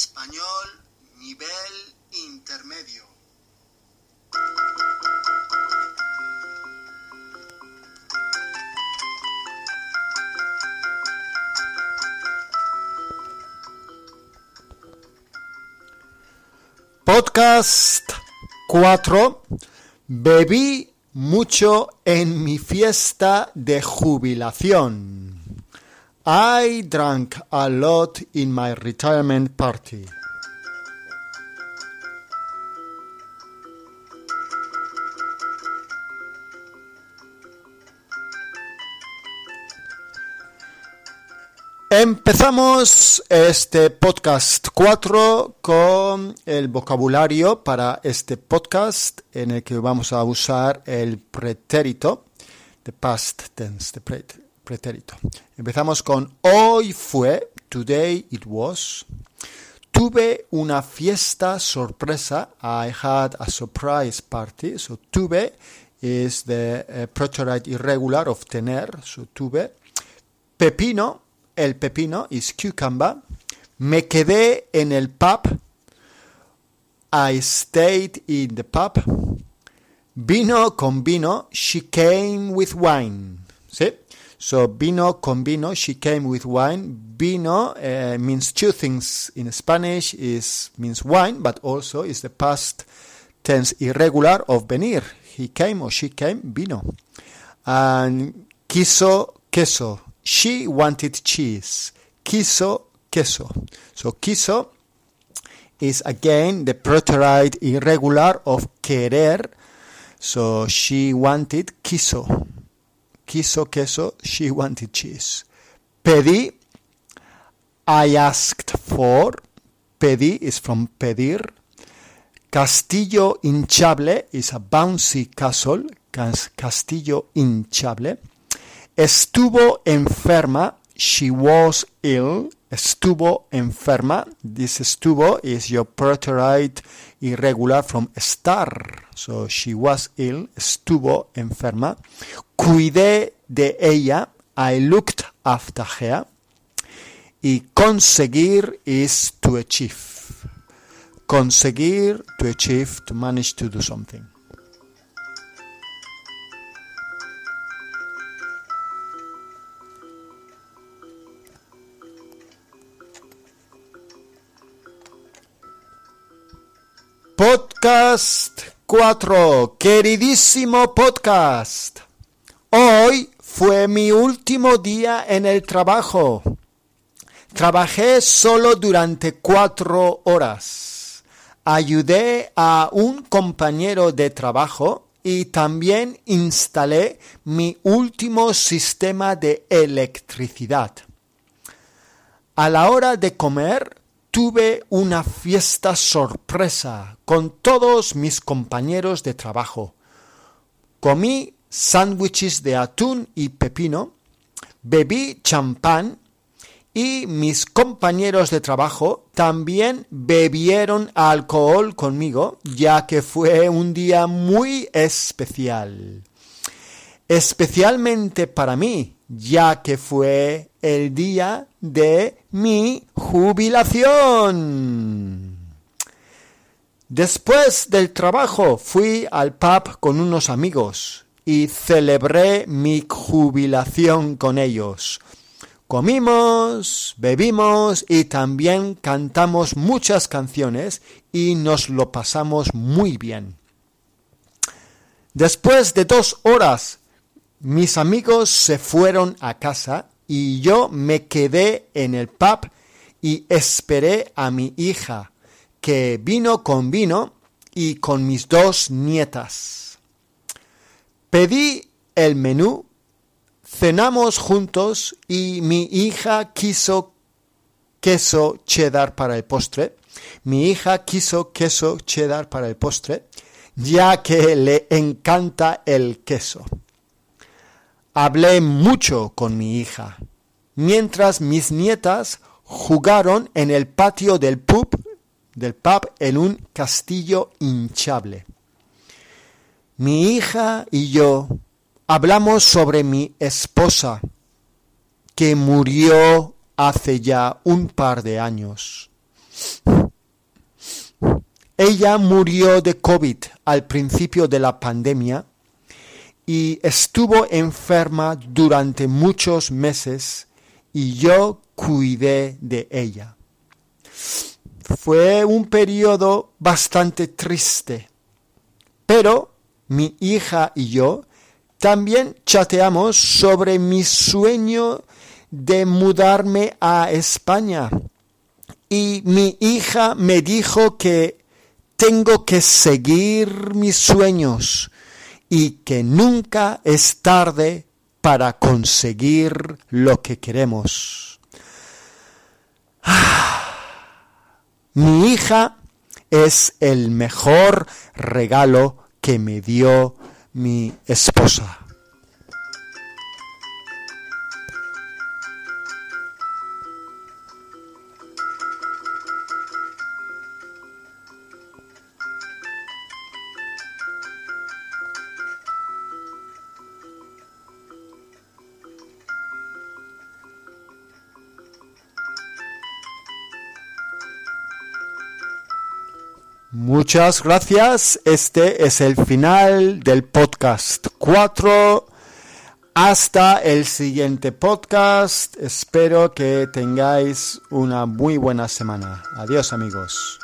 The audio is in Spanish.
Español, nivel intermedio. Podcast 4. Bebí mucho en mi fiesta de jubilación. I drank a lot in my retirement party. Empezamos este podcast 4 con el vocabulario para este podcast en el que vamos a usar el pretérito, the past tense, the pretérito. Empezamos con hoy fue, today it was. Tuve una fiesta sorpresa. I had a surprise party. So tuve is the uh, irregular of tener. So tuve. Pepino el pepino is cucumber. Me quedé en el pub. I stayed in the pub. Vino con vino. She came with wine. ¿Sí? So, vino con vino. She came with wine. Vino uh, means two things in Spanish. is means wine, but also is the past tense irregular of venir. He came or she came. Vino. And quiso queso. She wanted cheese. Quiso queso. So quiso is again the preterite irregular of querer. So she wanted quiso. Quiso queso. She wanted cheese. Pedí. I asked for. Pedí is from pedir. Castillo hinchable is a bouncy castle. Castillo hinchable. Estuvo enferma. She was ill. Estuvo enferma. This estuvo is your preterite irregular from estar. So she was ill. Estuvo enferma. Cuidé de ella. I looked after her. Y conseguir is to achieve. Conseguir, to achieve, to manage to do something. Podcast 4, queridísimo podcast. Hoy fue mi último día en el trabajo. Trabajé solo durante cuatro horas. Ayudé a un compañero de trabajo y también instalé mi último sistema de electricidad. A la hora de comer tuve una fiesta sorpresa con todos mis compañeros de trabajo. Comí sándwiches de atún y pepino, bebí champán y mis compañeros de trabajo también bebieron alcohol conmigo, ya que fue un día muy especial. Especialmente para mí, ya que fue el día de mi jubilación. Después del trabajo fui al pub con unos amigos y celebré mi jubilación con ellos. Comimos, bebimos y también cantamos muchas canciones y nos lo pasamos muy bien. Después de dos horas mis amigos se fueron a casa y yo me quedé en el pub y esperé a mi hija, que vino con vino y con mis dos nietas. Pedí el menú, cenamos juntos y mi hija quiso queso cheddar para el postre. Mi hija quiso queso cheddar para el postre, ya que le encanta el queso. Hablé mucho con mi hija, mientras mis nietas jugaron en el patio del pub, del pub en un castillo hinchable. Mi hija y yo hablamos sobre mi esposa, que murió hace ya un par de años. Ella murió de COVID al principio de la pandemia y estuvo enferma durante muchos meses y yo cuidé de ella. Fue un periodo bastante triste, pero mi hija y yo también chateamos sobre mi sueño de mudarme a España. Y mi hija me dijo que tengo que seguir mis sueños y que nunca es tarde para conseguir lo que queremos. Mi hija es el mejor regalo que me dio mi esposa. Muchas gracias. Este es el final del podcast 4. Hasta el siguiente podcast. Espero que tengáis una muy buena semana. Adiós amigos.